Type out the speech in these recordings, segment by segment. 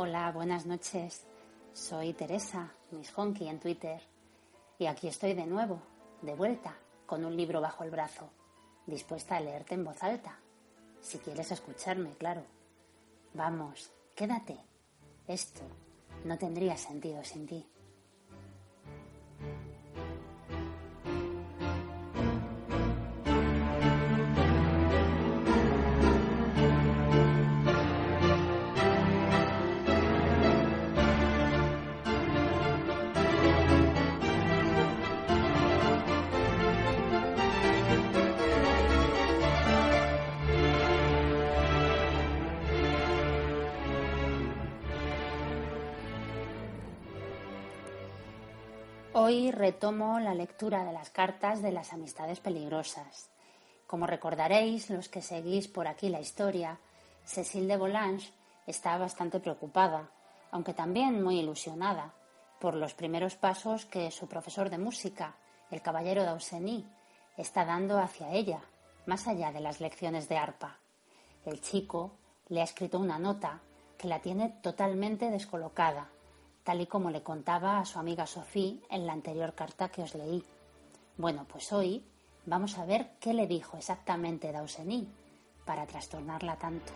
Hola, buenas noches. Soy Teresa, Miss Honky en Twitter. Y aquí estoy de nuevo, de vuelta, con un libro bajo el brazo, dispuesta a leerte en voz alta. Si quieres escucharme, claro. Vamos, quédate. Esto no tendría sentido sin ti. Hoy retomo la lectura de las cartas de las amistades peligrosas. Como recordaréis, los que seguís por aquí la historia, Cécile de Volanges está bastante preocupada, aunque también muy ilusionada, por los primeros pasos que su profesor de música, el caballero d'Auseny, está dando hacia ella, más allá de las lecciones de arpa. El chico le ha escrito una nota que la tiene totalmente descolocada tal y como le contaba a su amiga Sophie en la anterior carta que os leí. Bueno, pues hoy vamos a ver qué le dijo exactamente Dauseny para trastornarla tanto.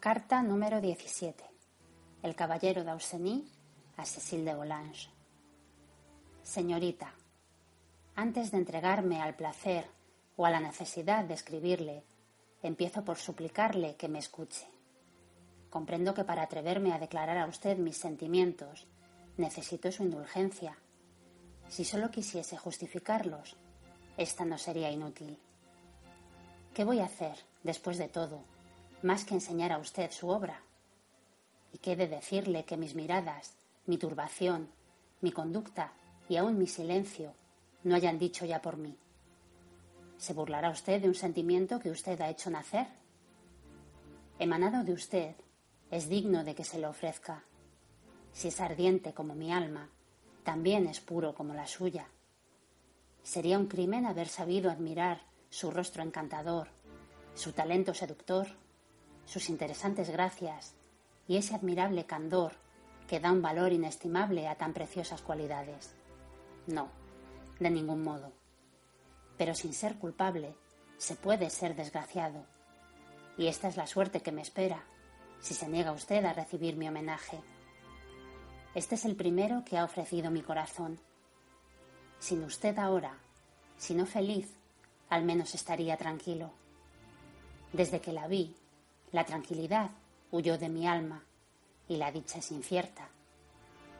Carta número 17. El caballero d'Auseny a Cécile de Volanges. Señorita, antes de entregarme al placer o a la necesidad de escribirle, empiezo por suplicarle que me escuche. Comprendo que para atreverme a declarar a usted mis sentimientos necesito su indulgencia. Si solo quisiese justificarlos, esta no sería inútil. ¿Qué voy a hacer, después de todo, más que enseñar a usted su obra. Y qué de decirle que mis miradas, mi turbación, mi conducta y aún mi silencio no hayan dicho ya por mí. ¿Se burlará usted de un sentimiento que usted ha hecho nacer? Emanado de usted, es digno de que se lo ofrezca. Si es ardiente como mi alma, también es puro como la suya. Sería un crimen haber sabido admirar su rostro encantador, su talento seductor sus interesantes gracias y ese admirable candor que da un valor inestimable a tan preciosas cualidades. No, de ningún modo. Pero sin ser culpable, se puede ser desgraciado. Y esta es la suerte que me espera, si se niega usted a recibir mi homenaje. Este es el primero que ha ofrecido mi corazón. Sin usted ahora, si no feliz, al menos estaría tranquilo. Desde que la vi, la tranquilidad huyó de mi alma y la dicha es incierta.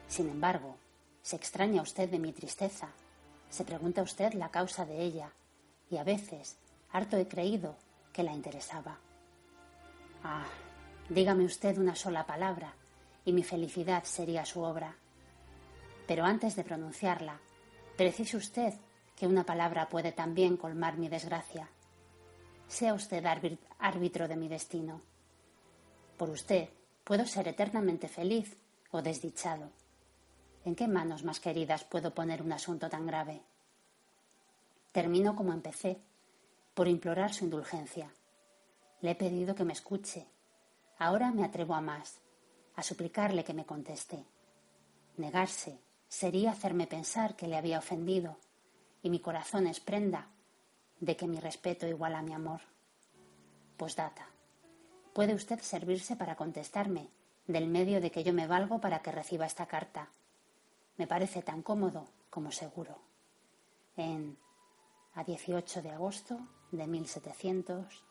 Sin embargo, se extraña usted de mi tristeza, se pregunta usted la causa de ella y a veces harto he creído que la interesaba. Ah, dígame usted una sola palabra y mi felicidad sería su obra. Pero antes de pronunciarla, precise usted que una palabra puede también colmar mi desgracia. Sea usted árbitro de mi destino. Por usted puedo ser eternamente feliz o desdichado. ¿En qué manos más queridas puedo poner un asunto tan grave? Termino como empecé, por implorar su indulgencia. Le he pedido que me escuche. Ahora me atrevo a más, a suplicarle que me conteste. Negarse sería hacerme pensar que le había ofendido, y mi corazón es prenda de que mi respeto iguala a mi amor. Postdata. Puede usted servirse para contestarme del medio de que yo me valgo para que reciba esta carta. Me parece tan cómodo como seguro. En a 18 de agosto de 1700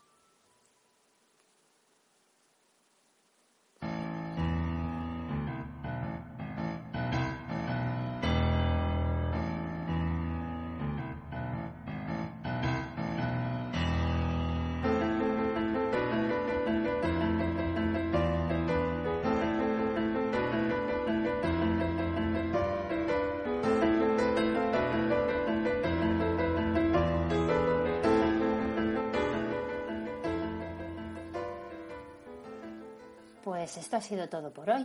Pues esto ha sido todo por hoy.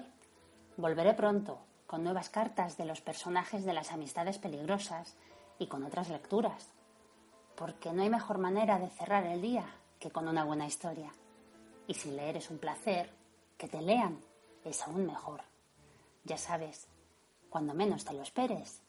Volveré pronto con nuevas cartas de los personajes de las amistades peligrosas y con otras lecturas, porque no hay mejor manera de cerrar el día que con una buena historia. Y si leer es un placer, que te lean es aún mejor. Ya sabes, cuando menos te lo esperes.